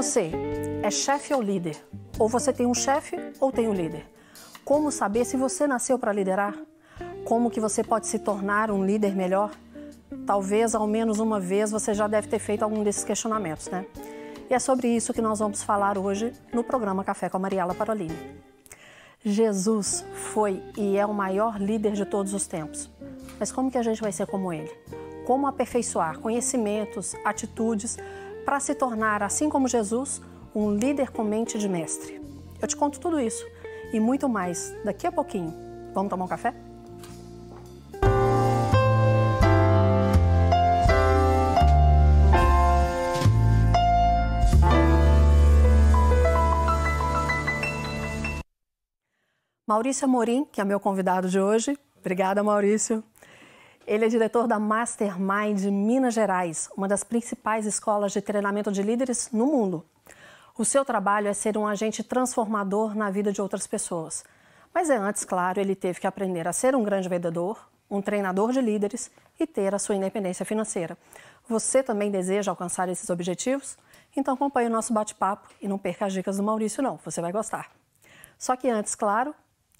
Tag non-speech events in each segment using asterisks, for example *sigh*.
Você é chefe ou líder? Ou você tem um chefe ou tem um líder? Como saber se você nasceu para liderar? Como que você pode se tornar um líder melhor? Talvez ao menos uma vez você já deve ter feito algum desses questionamentos, né? E é sobre isso que nós vamos falar hoje no programa Café com a Mariela Parolini. Jesus foi e é o maior líder de todos os tempos. Mas como que a gente vai ser como ele? Como aperfeiçoar conhecimentos, atitudes para se tornar, assim como Jesus, um líder com mente de mestre? Eu te conto tudo isso e muito mais daqui a pouquinho. Vamos tomar um café? Maurício Amorim, que é meu convidado de hoje. Obrigada, Maurício. Ele é diretor da Mastermind Minas Gerais, uma das principais escolas de treinamento de líderes no mundo. O seu trabalho é ser um agente transformador na vida de outras pessoas. Mas é antes, claro, ele teve que aprender a ser um grande vendedor, um treinador de líderes e ter a sua independência financeira. Você também deseja alcançar esses objetivos? Então acompanhe o nosso bate-papo e não perca as dicas do Maurício, não. Você vai gostar. Só que antes, claro,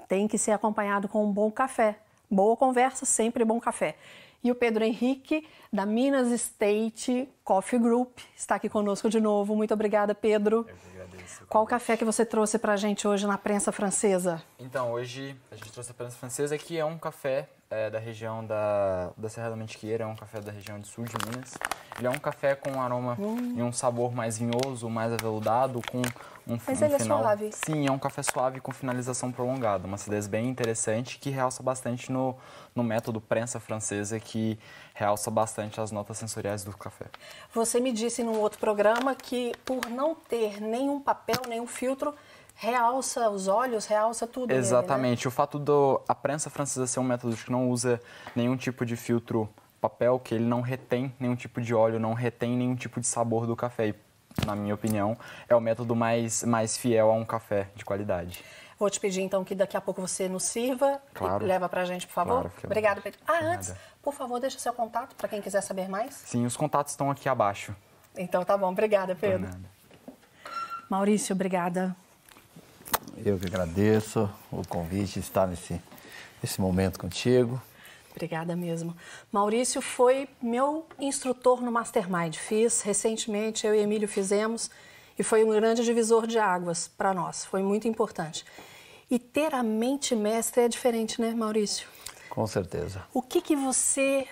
tem que ser acompanhado com um bom café. Boa conversa, sempre bom café. E o Pedro Henrique, da Minas State Coffee Group, está aqui conosco de novo. Muito obrigada, Pedro. Eu que agradeço. Qual café que você trouxe para a gente hoje na prensa francesa? Então, hoje a gente trouxe a prensa francesa, que é um café é, da região da, da Serra da Mantiqueira, é um café da região de sul de Minas. Ele é um café com um aroma Hum. e um sabor mais vinhoso, mais aveludado, com um, Mas um ele é final... suave. Sim, é um café suave com finalização prolongada, uma acidez bem interessante que realça bastante no, no método prensa francesa, que realça bastante as notas sensoriais do café. Você me disse num outro programa que por não ter nenhum papel, nenhum filtro, realça os olhos, realça tudo. nele, né? Exatamente. O fato do a prensa francesa ser um método que não usa nenhum tipo de filtro papel, que ele não retém nenhum tipo de óleo, não retém nenhum tipo de sabor do café. E, na minha opinião, é o método mais, mais fiel a um café de qualidade. Vou te pedir então que daqui a pouco você nos sirva Claro. e leva pra gente, por favor. Claro, vontade. Pedro. Ah, antes, nada. por favor, deixa seu contato para quem quiser saber mais. Sim, os contatos estão aqui abaixo. Então tá bom, obrigada, Por Pedro. nada. Maurício, obrigada. Eu que agradeço o convite de estar nesse, nesse momento contigo. Obrigada mesmo. Maurício foi meu instrutor no Mastermind. Fiz recentemente, eu e Emílio fizemos e foi um grande divisor de águas para nós. Foi muito importante. E ter a mente mestre é diferente, né, Maurício? Com certeza. O que que você,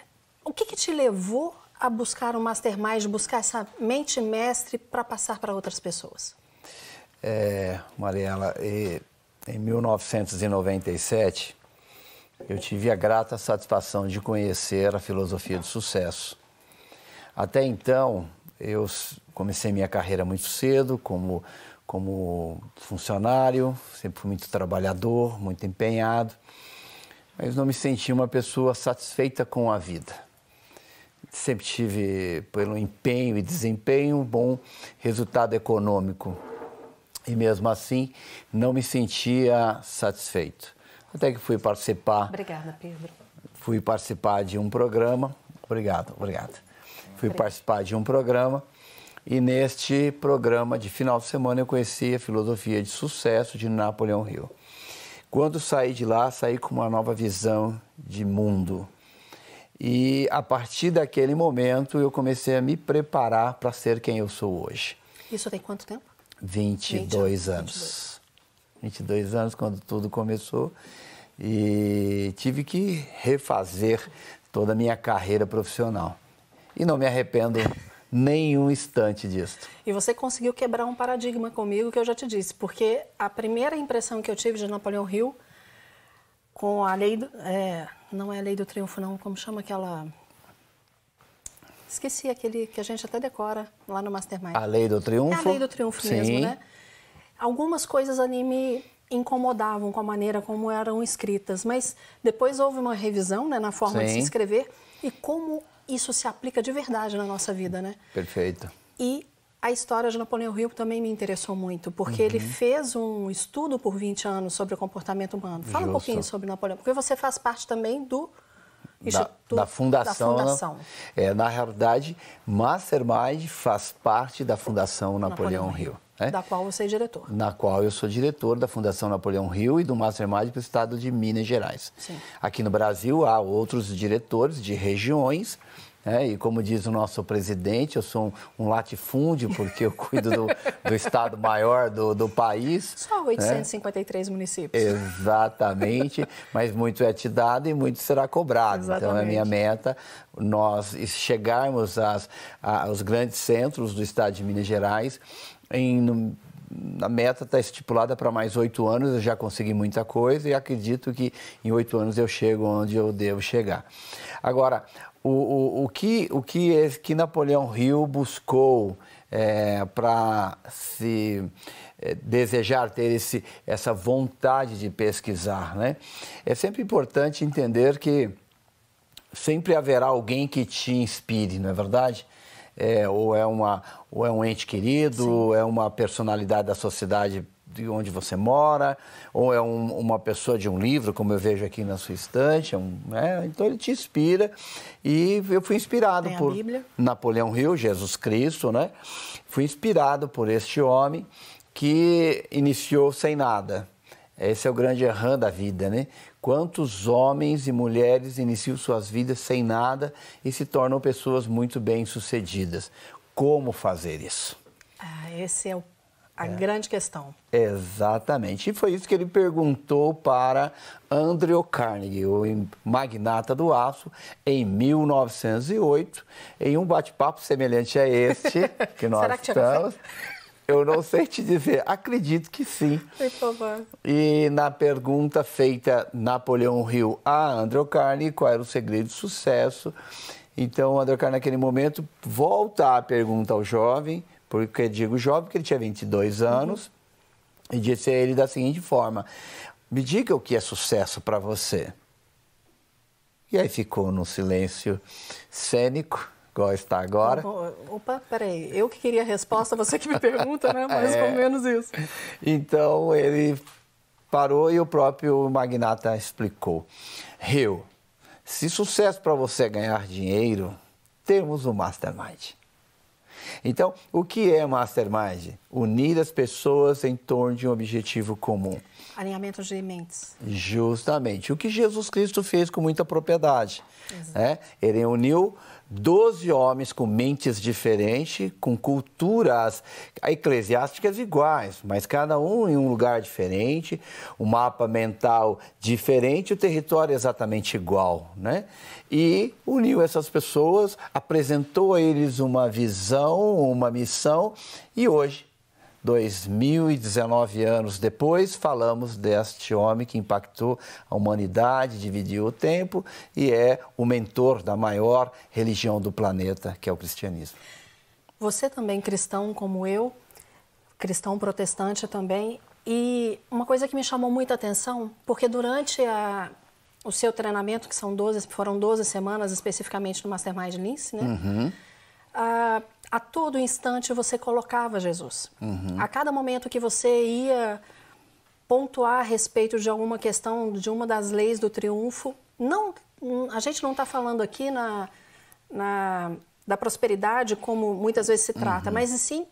o que que te levou a buscar o Mastermind, buscar essa mente mestre para passar para outras pessoas? É, Mariela, em 1997, eu tive a grata satisfação de conhecer a filosofia do sucesso. Até então, eu comecei minha carreira muito cedo como, como funcionário, sempre fui muito trabalhador, muito empenhado, mas não me senti uma pessoa satisfeita com a vida. Sempre tive, pelo empenho e desempenho, um bom resultado econômico. E mesmo assim, não me sentia satisfeito. Até que fui participar Obrigada, Pedro. fui participar de um programa. Obrigado, obrigado. Fui participar de um programa e neste programa de final de semana eu conheci a filosofia de sucesso de Napoleão Hill. Quando saí de lá, saí com uma nova visão de mundo. E a partir daquele momento eu comecei a me preparar para ser quem eu sou hoje. Isso tem quanto tempo? 22 20 anos. 22 anos quando tudo começou e tive que refazer toda a minha carreira profissional. E não me arrependo *laughs* nenhum instante disso. E você conseguiu quebrar um paradigma comigo que eu já te disse, porque a primeira impressão que eu tive de Napoleão Hill com a lei do, é, não é a lei do triunfo não, como chama aquela Esqueci aquele que a gente até decora lá no Mastermind. A lei do É triunfo. a lei do triunfo sim. mesmo, né? Algumas coisas ali me incomodavam com a maneira como eram escritas, mas depois houve uma revisão né, na forma de se Sim. escrever e como isso se aplica de verdade na nossa vida, né? Perfeito. E a história de Napoleão Hill também me interessou muito, porque ele Uhum. fez um estudo por 20 anos sobre o comportamento humano. Fala um Justo. pouquinho sobre Napoleão, porque você faz parte também do da, da, fundação. Da fundação. É, na realidade, Mastermind faz parte da Fundação Napoleão, Napoleão Rio. Né? Da qual você é diretor. Na qual eu sou diretor da Fundação Napoleão Rio e do Mastermind para o estado de Minas Gerais. Sim. Aqui no Brasil há outros diretores de regiões é, e como diz o nosso presidente, eu sou um, um latifúndio, porque eu *laughs* cuido do, do estado maior do, do país. Só 853 né? municípios. Exatamente, *laughs* mas muito é te dado e muito será cobrado. Exatamente. Então, é minha meta nós chegarmos às, aos grandes centros do estado de Minas Gerais em a meta está estipulada para mais oito anos, eu já consegui muita coisa e acredito que em oito anos eu chego onde eu devo chegar. Agora, o, o, o, que, o que, é, que Napoleão Hill buscou é, para se é, desejar ter esse, essa vontade de pesquisar, né? É sempre importante entender que sempre haverá alguém que te inspire, não é verdade? É, ou, é uma, ou é um ente querido, Sim. é uma personalidade da sociedade de onde você mora, ou é um, uma pessoa de um livro, como eu vejo aqui na sua estante. É um, né? Então ele te inspira. E eu fui inspirado por Napoleão Hill, Jesus Cristo, né? Fui inspirado por este homem que iniciou sem nada. Esse é o grande errão da vida, né? Quantos homens e mulheres iniciam suas vidas sem nada e se tornam pessoas muito bem-sucedidas. Como fazer isso? Ah, esse é o a é. grande questão. Exatamente. E foi isso que ele perguntou para Andrew Carnegie, o magnata do aço, em 1908, em um bate-papo semelhante a este *laughs* que nós Será que estamos. Eu não sei te dizer, acredito que sim. Por favor. E na pergunta feita Napoleão Hill a Andrew Carnegie, qual era o segredo do sucesso? Então, Andrew Carnegie, naquele momento, volta a pergunta ao jovem, porque digo jovem, porque ele tinha 22 anos, uhum. e disse a ele da seguinte forma: Me diga o que é sucesso para você. E aí ficou num silêncio cênico, igual está agora. Opa, peraí, eu que queria a resposta, você que me *laughs* pergunta, né? Mais é. ou menos isso. Então ele parou e o próprio magnata explicou. Rio, se sucesso para você é ganhar dinheiro, temos o Mastermind. Então, o que é Mastermind? Unir as pessoas em torno de um objetivo comum. Alinhamento de mentes. Justamente. O que Jesus Cristo fez com muita propriedade. É? Ele uniu doze homens com mentes diferentes, com culturas eclesiásticas iguais, mas cada um em um lugar diferente, um mapa mental diferente, o território exatamente igual, né? E uniu essas pessoas, apresentou a eles uma visão, uma missão, e hoje 2019 anos depois, falamos deste homem que impactou a humanidade, dividiu o tempo e é o mentor da maior religião do planeta, que é o cristianismo. Você também cristão como eu, cristão protestante também, e uma coisa que me chamou muita atenção, porque durante a, o seu treinamento, que são 12, foram 12 semanas especificamente no Mastermind Lince, né? Uhum. Ah, a todo instante você colocava Jesus. Uhum. A cada momento que você ia pontuar a respeito de alguma questão, de uma das leis do triunfo, não, a gente não está falando aqui na, na, da prosperidade como muitas vezes se trata, uhum. mas sim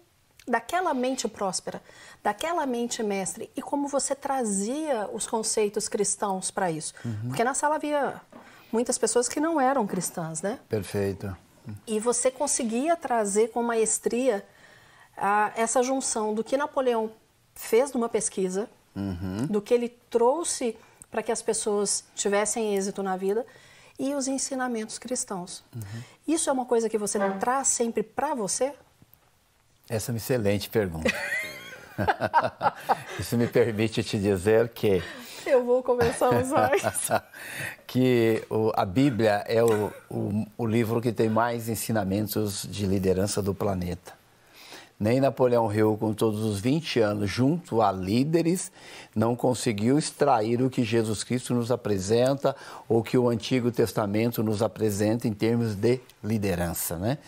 daquela mente próspera, daquela mente mestre e como você trazia os conceitos cristãos para isso. Uhum. Porque na sala havia muitas pessoas que não eram cristãs, né? Perfeito. E você conseguia trazer com maestria a, essa junção do que Napoleão fez numa pesquisa, uhum. do que ele trouxe para que as pessoas tivessem êxito na vida e os ensinamentos cristãos. Uhum. Isso é uma coisa que você traz sempre para você? Essa é uma excelente pergunta. *laughs* Isso me permite te dizer que eu vou começar a usar isso. que o, a Bíblia é o, o, o livro que tem mais ensinamentos de liderança do planeta. Nem Napoleão Hill, com todos os 20 anos, junto a líderes, não conseguiu extrair o que Jesus Cristo nos apresenta ou que o Antigo Testamento nos apresenta em termos de liderança, né?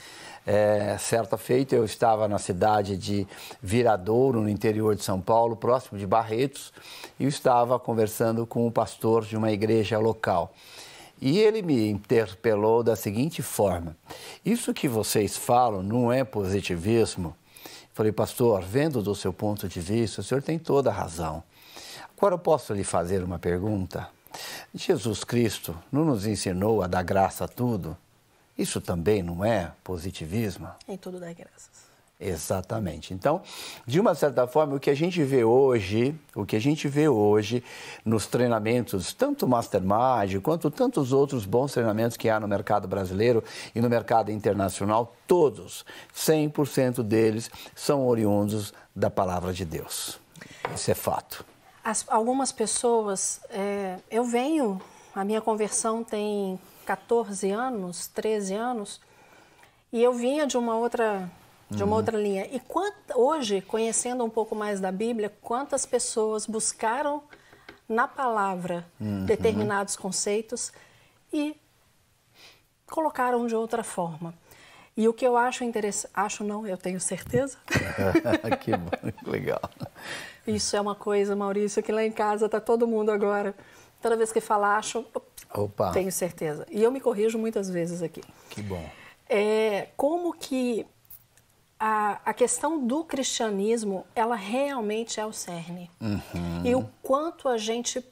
É, certa feita eu estava na cidade de Viradouro, no interior de São Paulo, próximo de Barretos, e eu estava conversando com o pastor de uma igreja local. E ele me interpelou da seguinte forma: Isso que vocês falam não é positivismo? Falei, pastor, vendo do seu ponto de vista, o senhor tem toda a razão. Agora eu posso lhe fazer uma pergunta? Jesus Cristo não nos ensinou a dar graça a tudo? Isso também não é positivismo? Em tudo dá graças. Exatamente. Então, de uma certa forma, o que a gente vê hoje, o que a gente vê hoje nos treinamentos, tanto Mastermind quanto tantos outros bons treinamentos que há no mercado brasileiro e no mercado internacional, todos, 100% deles são oriundos da palavra de Deus. Isso é fato. As, algumas pessoas, é, eu venho, a minha conversão tem 14 anos, 13 anos, e eu vinha de uma outra de uma uhum. outra linha. E quant, hoje, conhecendo um pouco mais da Bíblia, quantas pessoas buscaram na palavra uhum. determinados conceitos e colocaram de outra forma. E o que eu acho interessante, acho não, eu tenho certeza. *laughs* que bom, legal. Isso é uma coisa, Maurício, que lá em casa está todo mundo agora. Toda vez que fala, acho, Opa. tenho certeza. E eu me corrijo muitas vezes aqui. Que bom. É, como que a, a questão do cristianismo, ela realmente é o cerne. Uhum. E o quanto a gente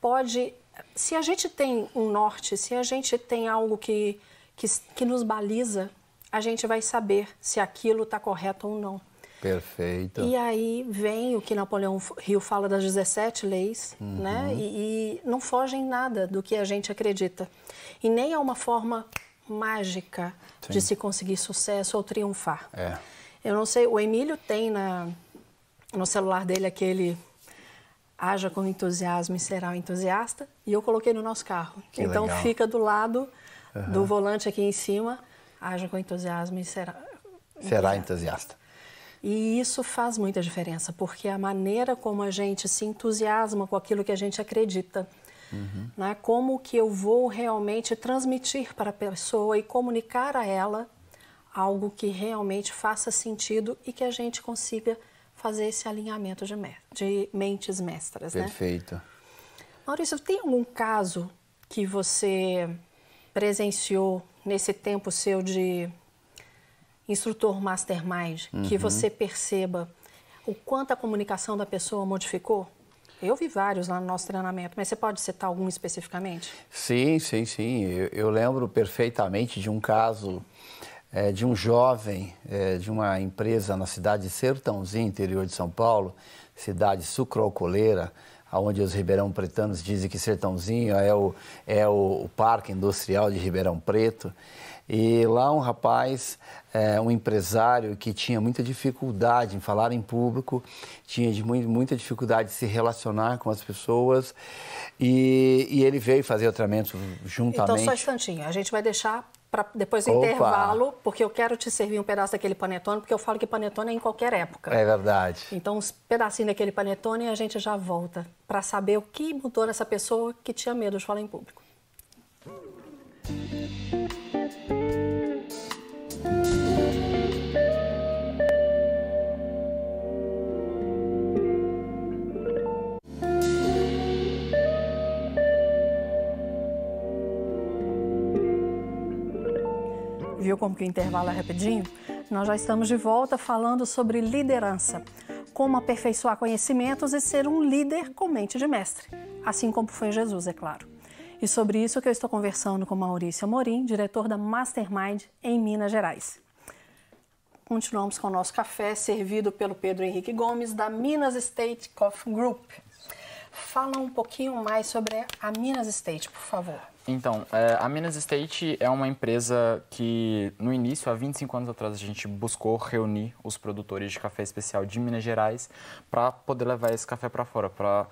pode. Se a gente tem um norte, se a gente tem algo que, que, que nos baliza, a gente vai saber se aquilo está correto ou não. Perfeito. E aí vem o que Napoleão Hill fala das 17 leis, uhum. né? E, e, não fogem nada do que a gente acredita. E nem é uma forma mágica Sim. de se conseguir sucesso ou triunfar. É. Eu não sei, o Emílio tem na, no celular dele aquele haja com entusiasmo e será um entusiasta, e eu coloquei no nosso carro. Que então legal. fica do lado uhum. do volante aqui em cima, haja com entusiasmo e será será entusiasta. E isso faz muita diferença, porque a maneira como a gente se entusiasma com aquilo que a gente acredita, Uhum. Né? Como que eu vou realmente transmitir para a pessoa e comunicar a ela algo que realmente faça sentido e que a gente consiga fazer esse alinhamento de, me de mentes mestras. Né? Perfeito. Né? Maurício, tem algum caso que você presenciou nesse tempo seu de instrutor mastermind uhum. que você perceba o quanto a comunicação da pessoa modificou? Eu vi vários lá no nosso treinamento, mas você pode citar algum especificamente? Sim, sim, sim. Eu, eu lembro perfeitamente de um caso é, de um jovem é, de uma empresa na cidade de Sertãozinho, interior de São Paulo, cidade sucroalcooleira, onde os ribeirão pretanos dizem que Sertãozinho é o, é o, o parque industrial de Ribeirão Preto. E lá um rapaz, é, um empresário que tinha muita dificuldade em falar em público, tinha muita dificuldade de se relacionar com as pessoas e, e ele veio fazer o tratamento juntamente. Então, só um instantinho, a gente vai deixar para depois do Opa. intervalo, porque eu quero te servir um pedaço daquele panetone, porque eu falo que panetone é em qualquer época. É verdade. Então, uns pedacinhos daquele panetone e a gente já volta para saber o que mudou nessa pessoa que tinha medo de falar em público. Como que o intervalo é rapidinho? Nós já estamos de volta falando sobre liderança, como aperfeiçoar conhecimentos e ser um líder com mente de mestre, assim como foi Jesus, é claro. E sobre isso que eu estou conversando com Maurício Amorim, diretor da Mastermind em Minas Gerais. Continuamos com o nosso café, servido pelo Pedro Henrique Gomes, da Minas State Coffee Group. Fala um pouquinho mais sobre a Minas State, por favor. Então, é, a Minas State é uma empresa que, no início, há 25 anos atrás, a gente buscou reunir os produtores de café especial de Minas Gerais para poder levar esse café para fora, para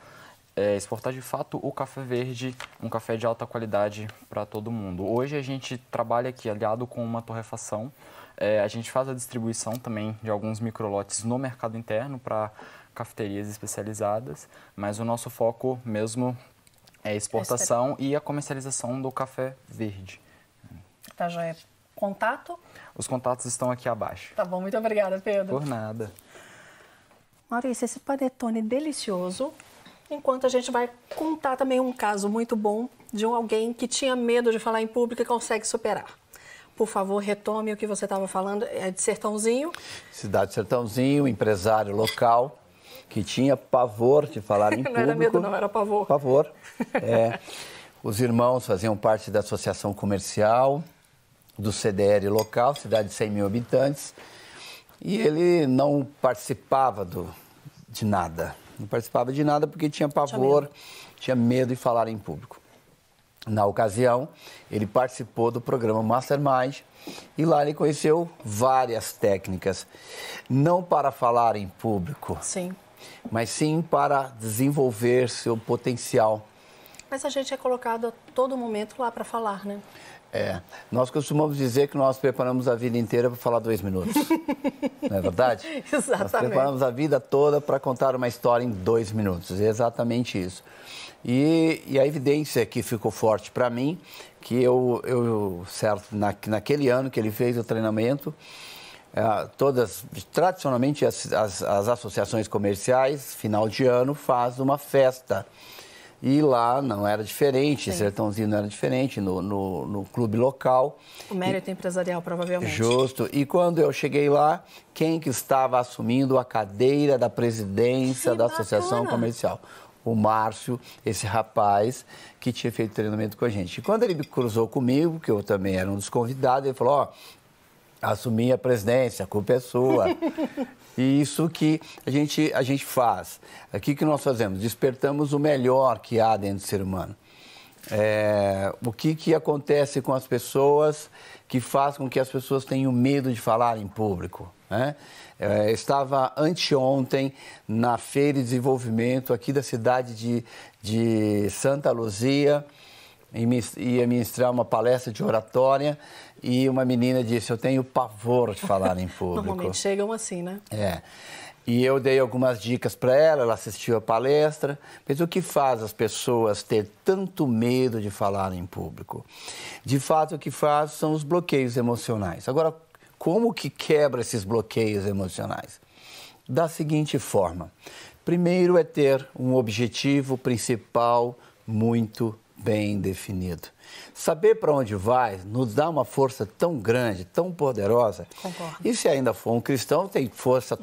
é, exportar de fato o café verde, um café de alta qualidade para todo mundo. Hoje a gente trabalha aqui aliado com uma torrefação, é, a gente faz a distribuição também de alguns microlotes no mercado interno para cafeterias especializadas, mas o nosso foco mesmo é a exportação e a comercialização do café verde. Tá, joia. Contato? Os contatos estão aqui abaixo. Tá bom, muito obrigada, Pedro. Por nada. Maurício, esse panetone delicioso, enquanto a gente vai contar também um caso muito bom de um alguém que tinha medo de falar em público e consegue superar. Por favor, retome o que você estava falando, é de Sertãozinho. Cidade de Sertãozinho, empresário local, que tinha pavor de falar em público. *laughs* não era medo, não, era pavor. Pavor. *laughs* É, os irmãos faziam parte da associação comercial, do CDR local, cidade de 100 mil habitantes, e ele não participava do, de nada. Não participava de nada porque tinha pavor, tinha medo. tinha medo de falar em público. Na ocasião, ele participou do programa Mastermind e lá ele conheceu várias técnicas, não para falar em público, sim. Mas sim para desenvolver seu potencial. Mas a gente é colocado a todo momento lá para falar, né? É, nós costumamos dizer que nós preparamos a vida inteira para falar dois minutos. *laughs* Não é verdade? Exatamente. Nós preparamos a vida toda para contar uma história em dois minutos. É exatamente isso. E, e a evidência que ficou forte para mim, que eu, eu certo, na, naquele ano que ele fez o treinamento, todas, tradicionalmente as, as, as associações comerciais, final de ano, faz uma festa e lá não era diferente, Sim. Sertãozinho não era diferente, no, no, no clube local. O mérito e, empresarial, provavelmente. Justo. E quando eu cheguei lá, quem que estava assumindo a cadeira da presidência que da bacana. Associação Comercial? O Márcio, esse rapaz que tinha feito treinamento com a gente. E quando ele cruzou comigo, que eu também era um dos convidados, ele falou, ó, oh, assumi a presidência, a culpa é sua. *laughs* E isso que a gente, a gente faz. Aqui que nós fazemos? Despertamos o melhor que há dentro do ser humano. É, o que, que acontece com as pessoas que faz com que as pessoas tenham medo de falar em público? Né? É, estava anteontem na Feira de Desenvolvimento aqui da cidade de, de Santa Luzia, ia ministrar uma palestra de oratória e uma menina disse: Eu tenho pavor de falar em público. Normalmente chegam assim, né? É. E eu dei algumas dicas para ela, ela assistiu a palestra. Mas o que faz as pessoas ter tanto medo de falar em público? De fato, o que faz são os bloqueios emocionais. Agora, como que quebra esses bloqueios emocionais? Da seguinte forma: primeiro é ter um objetivo principal muito bem definido. Saber para onde vai nos dá uma força tão grande, tão poderosa. Concordo. E se ainda for um cristão, tem força,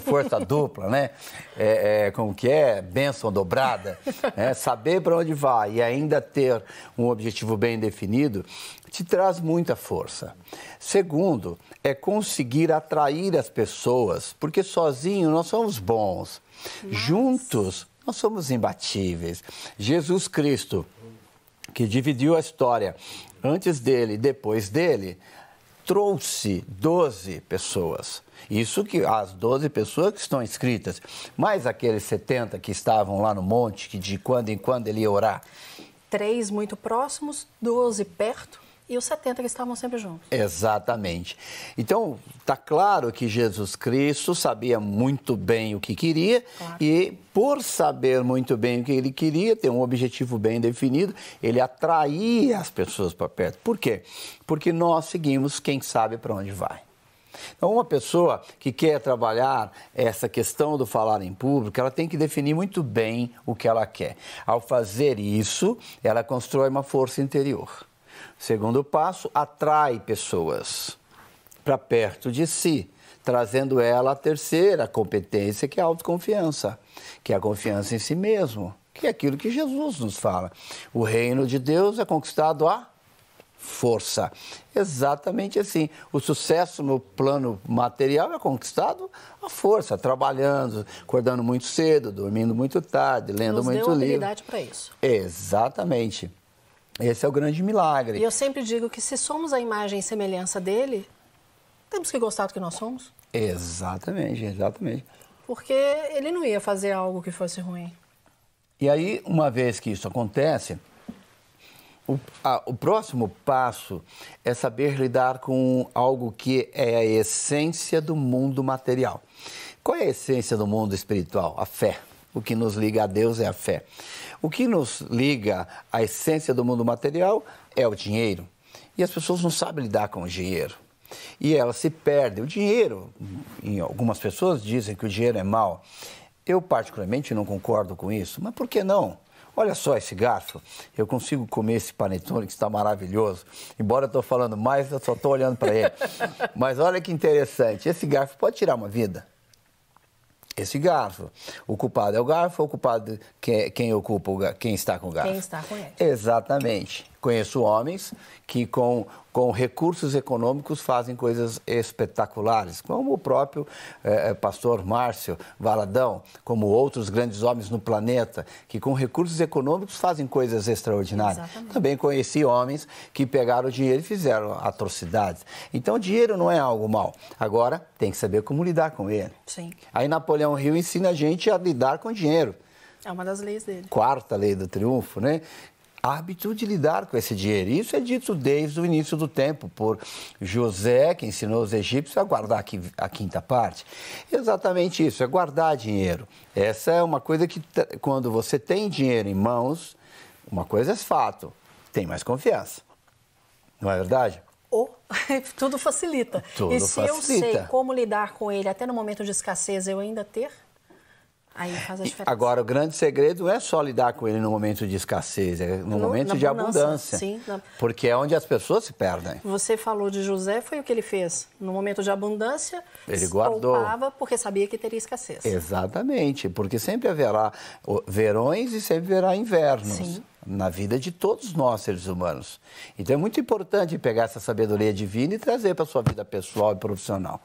força *laughs* dupla, né? É, é, como que é? Bênção dobrada. Né? Saber para onde vai e ainda ter um objetivo bem definido te traz muita força. Segundo, é conseguir atrair as pessoas, porque sozinho nós somos bons. Mas... Juntos nós somos imbatíveis. Jesus Cristo que dividiu a história antes dele e depois dele, trouxe 12 pessoas. Isso que as 12 pessoas que estão inscritas, mais aqueles 70 que estavam lá no monte, que de quando em quando ele ia orar. Três muito próximos, 12 perto e os 70 que estavam sempre juntos. Exatamente. Então, está claro que Jesus Cristo sabia muito bem o que queria claro. e, por saber muito bem o que ele queria, ter um objetivo bem definido, ele atraía as pessoas para perto. Por quê? Porque nós seguimos quem sabe para onde vai. Então, uma pessoa que quer trabalhar essa questão do falar em público, ela tem que definir muito bem o que ela quer. Ao fazer isso, ela constrói uma força interior. Segundo passo, atrai pessoas para perto de si, trazendo ela a terceira competência, que é a autoconfiança, que é a confiança em si mesmo, que é aquilo que Jesus nos fala. O reino de Deus é conquistado a força. Exatamente assim. O sucesso no plano material é conquistado a força, trabalhando, acordando muito cedo, dormindo muito tarde, lendo Nos muito deu livro. habilidade para isso. Exatamente. Esse é o grande milagre. E eu sempre digo que se somos a imagem e semelhança dele, temos que gostar do que nós somos. Exatamente, exatamente. Porque ele não ia fazer algo que fosse ruim. E aí, uma vez que isso acontece, o, a, o próximo passo é saber lidar com algo que é a essência do mundo material. Qual é a essência do mundo espiritual? A fé. O que nos liga a Deus é a fé. O que nos liga à essência do mundo material é o dinheiro. E as pessoas não sabem lidar com o dinheiro. E elas se perdem. O dinheiro, em algumas pessoas dizem que o dinheiro é mau. Eu, particularmente, não concordo com isso, mas por que não? Olha só esse garfo, eu consigo comer esse panetone que está maravilhoso. Embora eu estou falando mais, eu só estou olhando para ele. *laughs* Mas olha que interessante, esse garfo pode tirar uma vida esse garfo. O culpado é o garfo, o culpado quem, quem ocupa o, quem está com o garfo. Quem está com ele. Exatamente. Conheço homens que com, com recursos econômicos fazem coisas espetaculares, como o próprio eh, eh, pastor Márcio Valadão, como outros grandes homens no planeta, que com recursos econômicos fazem coisas extraordinárias. Exatamente. Também conheci homens que pegaram o dinheiro e fizeram atrocidades. Então, dinheiro não é algo mal. Agora, tem que saber como lidar com ele. Sim. Aí Napoleão Hill ensina a gente a lidar com dinheiro. É uma das leis dele. Quarta lei do triunfo, né? Hábito de lidar com esse dinheiro. Isso é dito desde o início do tempo por José, que ensinou os egípcios a guardar a quinta parte. Exatamente isso, é guardar dinheiro. Essa é uma coisa que, quando você tem dinheiro em mãos, uma coisa é fato, tem mais confiança. Não é verdade? Ou *laughs* tudo facilita. Tudo e se facilita. eu sei como lidar com ele até no momento de escassez, eu ainda ter? Aí faz a diferença. Agora, o grande segredo não é só lidar com ele no momento de escassez, é no, no momento de abundância. abundância sim, na... Porque é onde as pessoas se perdem. Você falou de José, foi o que ele fez. No momento de abundância, ele guardou. poupava porque sabia que teria escassez. Exatamente, porque sempre haverá verões e sempre haverá invernos. Sim na vida de todos nós, seres humanos. Então é muito importante pegar essa sabedoria divina e trazer para a sua vida pessoal e profissional.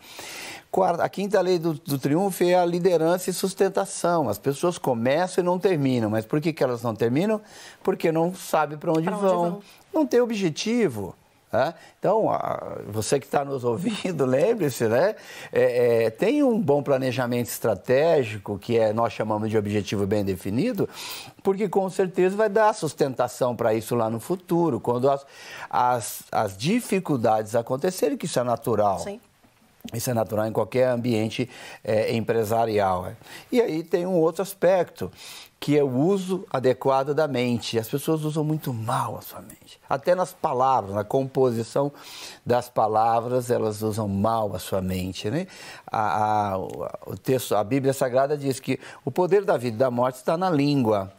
Quarta, a quinta lei do, do, triunfo é a liderança e sustentação. As pessoas começam e não terminam. Mas por que, que elas não terminam? Porque não sabem para onde, onde, vão. Não tem objetivo. Né? Então, você que está nos ouvindo, *laughs* lembre-se, né? É, é, tem um bom planejamento estratégico, que é, nós chamamos de objetivo bem definido, porque com certeza vai dar sustentação para isso lá no futuro, quando as, as, as dificuldades acontecerem, que isso é natural. Sim. Isso é natural em qualquer ambiente é, empresarial. É. E aí tem um outro aspecto, que é o uso adequado da mente. As pessoas usam muito mal a sua mente. Até nas palavras, na composição das palavras, elas usam mal a sua mente. Né? A, a, o texto, a Bíblia Sagrada diz que o poder da vida e da morte está na língua.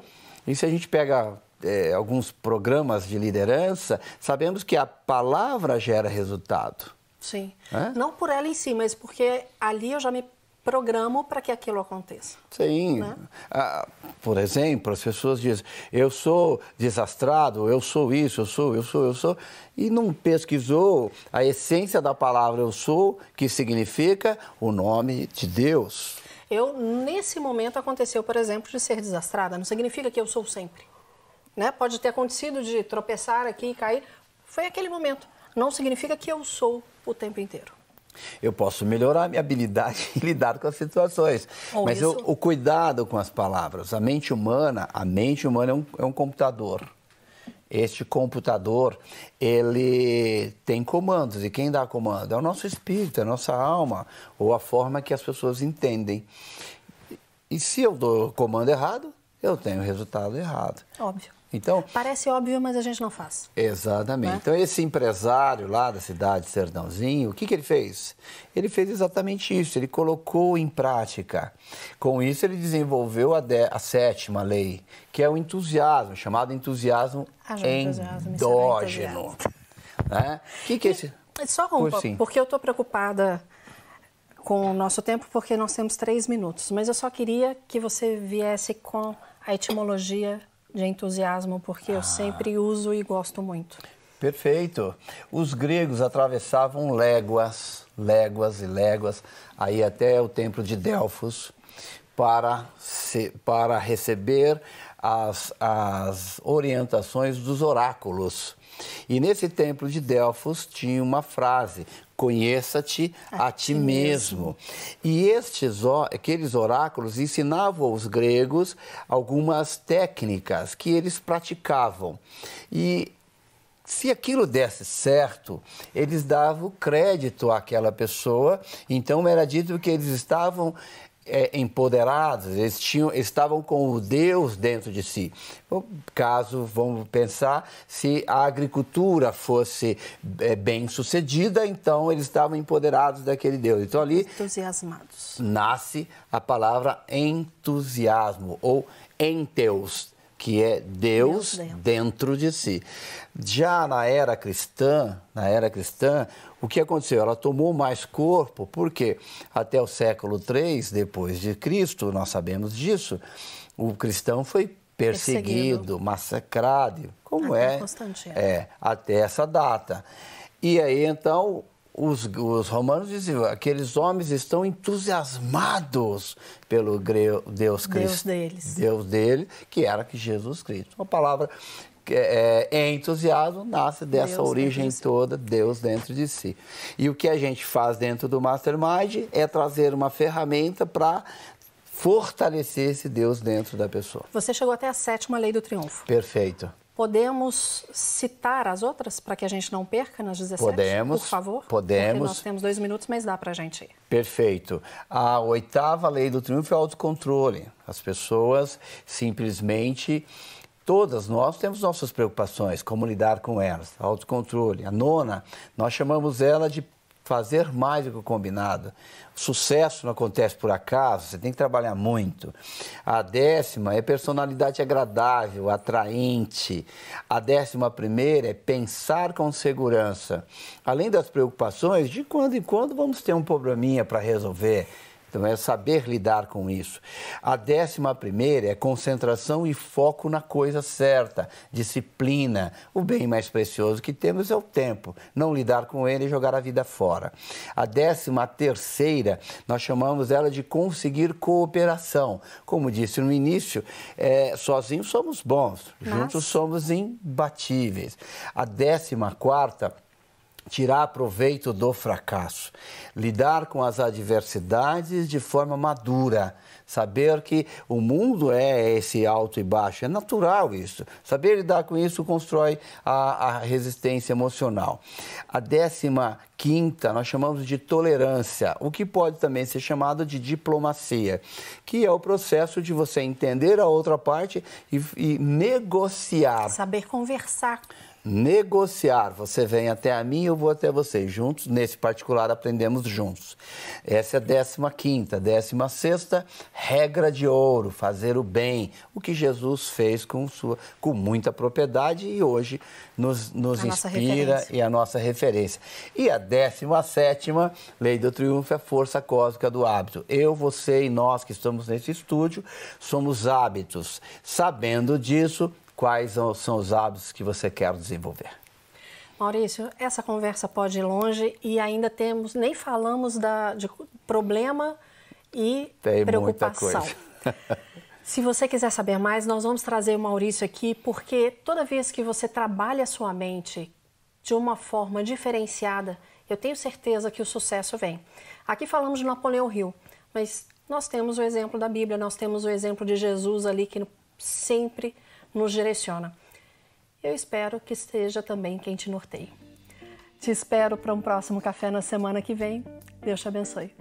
E se a gente pega é, alguns programas de liderança, sabemos que a palavra gera resultado. Sim. É? Não por ela em si, mas porque ali eu já me programo para que aquilo aconteça. Sim. Né? Ah, por exemplo, as pessoas dizem, eu sou desastrado, eu sou isso, eu sou, eu sou, eu sou, e não pesquisou a essência da palavra eu sou, que significa o nome de Deus. Eu, nesse momento, aconteceu, por exemplo, de ser desastrada. Não significa que eu sou sempre. Né? Pode ter acontecido de tropeçar aqui e cair. Foi aquele momento. Não significa que eu sou o tempo inteiro. Eu posso melhorar a minha habilidade *laughs* em lidar com as situações. Ou mas eu, o cuidado com as palavras. A mente humana, a mente humana é um, é um computador. Este computador, ele tem comandos. E quem dá comando? É o nosso espírito, é a nossa alma, ou a forma que as pessoas entendem. E se eu dou comando errado, eu tenho resultado errado. Óbvio. Então, Parece óbvio, mas a gente não faz. Exatamente. Né? Então, esse empresário lá da cidade de Serdãozinho, o que, que ele fez? Ele fez exatamente isso, ele colocou em prática. Com isso, ele desenvolveu a, de, a sétima lei, que é o entusiasmo, chamado entusiasmo ah, endógeno. Né? O que, que é esse? Só um, Por, porque eu estou preocupada com o nosso tempo, porque nós temos três minutos. Mas eu só queria que você viesse com a etimologia de entusiasmo, porque ah. eu sempre uso e gosto muito. Perfeito. Os gregos atravessavam léguas, léguas e léguas, aí até o templo de Delfos, para, para receber as, as orientações dos oráculos. E nesse templo de Delfos tinha uma frase: conheça-te a, a, ti mesmo. mesmo. E estes, aqueles oráculos ensinavam aos gregos algumas técnicas que eles praticavam. E se aquilo desse certo, eles davam crédito àquela pessoa, então era dito que eles estavam é, empoderados, eles tinham, estavam com o Deus dentro de si. Caso vamos pensar, se a agricultura fosse é, bem sucedida, então eles estavam empoderados daquele Deus. Então ali entusiasmados. nasce a palavra entusiasmo ou enteus, que é Deus, Deus dentro. de si. Já na era cristã, na era cristã, o que aconteceu? Ela tomou mais corpo, porque até o século III depois de Cristo, nós sabemos disso, o cristão foi perseguido, perseguido. massacrado, como até é, é, até essa data. E aí então os, os, romanos diziam, aqueles homens estão entusiasmados pelo Deus Cristo. Deus deles. Deus dele, que era que Jesus Cristo. Uma palavra é, é, entusiasmo nasce dessa Deus origem toda, Deus dentro de si. E o que a gente faz dentro do Mastermind é trazer uma ferramenta para fortalecer esse Deus dentro da pessoa. Você chegou até a sétima lei do triunfo. Perfeito. Podemos citar as outras para que a gente não perca nas 17? Podemos. Por favor? Podemos. Porque nós temos dois minutos, mas dá para a gente ir. Perfeito. A oitava lei do triunfo é o autocontrole. As pessoas simplesmente. Todas nós temos nossas preocupações, como lidar com elas, autocontrole. A nona, nós chamamos ela de fazer mais do que o combinado. Sucesso não acontece por acaso, você tem que trabalhar muito. A décima é personalidade agradável, atraente. A décima primeira é pensar com segurança. Além das preocupações, de quando em quando vamos ter um probleminha para resolver. Então, é saber lidar com isso. A décima primeira é concentração e foco na coisa certa, disciplina. O bem mais precioso que temos é o tempo. Não lidar com ele e jogar a vida fora. A décima terceira, nós chamamos ela de conseguir cooperação. Como disse no início, é, sozinhos somos bons, Nossa. juntos somos imbatíveis. A décima quarta, tirar proveito do fracasso, lidar com as adversidades de forma madura, saber que o mundo é esse alto e baixo, é natural isso. Saber lidar com isso constrói a, a resistência emocional. A décima quinta nós chamamos de tolerância, o que pode também ser chamado de diplomacia, que é o processo de você entender a outra parte e, e negociar. Saber conversar negociar. Você vem até a mim, eu vou até você. Juntos, nesse particular, aprendemos juntos. Essa é a décima quinta. Décima sexta, regra de ouro, fazer o bem. O que Jesus fez com, sua, com muita propriedade e hoje nos, nos inspira e a nossa referência. E a décima sétima, lei do triunfo, é a força cósmica do hábito. Eu, você e nós que estamos nesse estúdio somos hábitos. Sabendo disso, quais são os hábitos que você quer desenvolver. Maurício, essa conversa pode ir longe e ainda temos, nem falamos da, de problema e Tem preocupação. Muita coisa. *laughs* Se você quiser saber mais, nós vamos trazer o Maurício aqui, porque toda vez que você trabalha a sua mente de uma forma diferenciada, eu tenho certeza que o sucesso vem. Aqui falamos de Napoleão Hill, mas nós temos o exemplo da Bíblia, nós temos o exemplo de Jesus ali que sempre nos direciona. Eu espero que esteja também quem te norteie. Te espero para um próximo café na semana que vem. Deus te abençoe.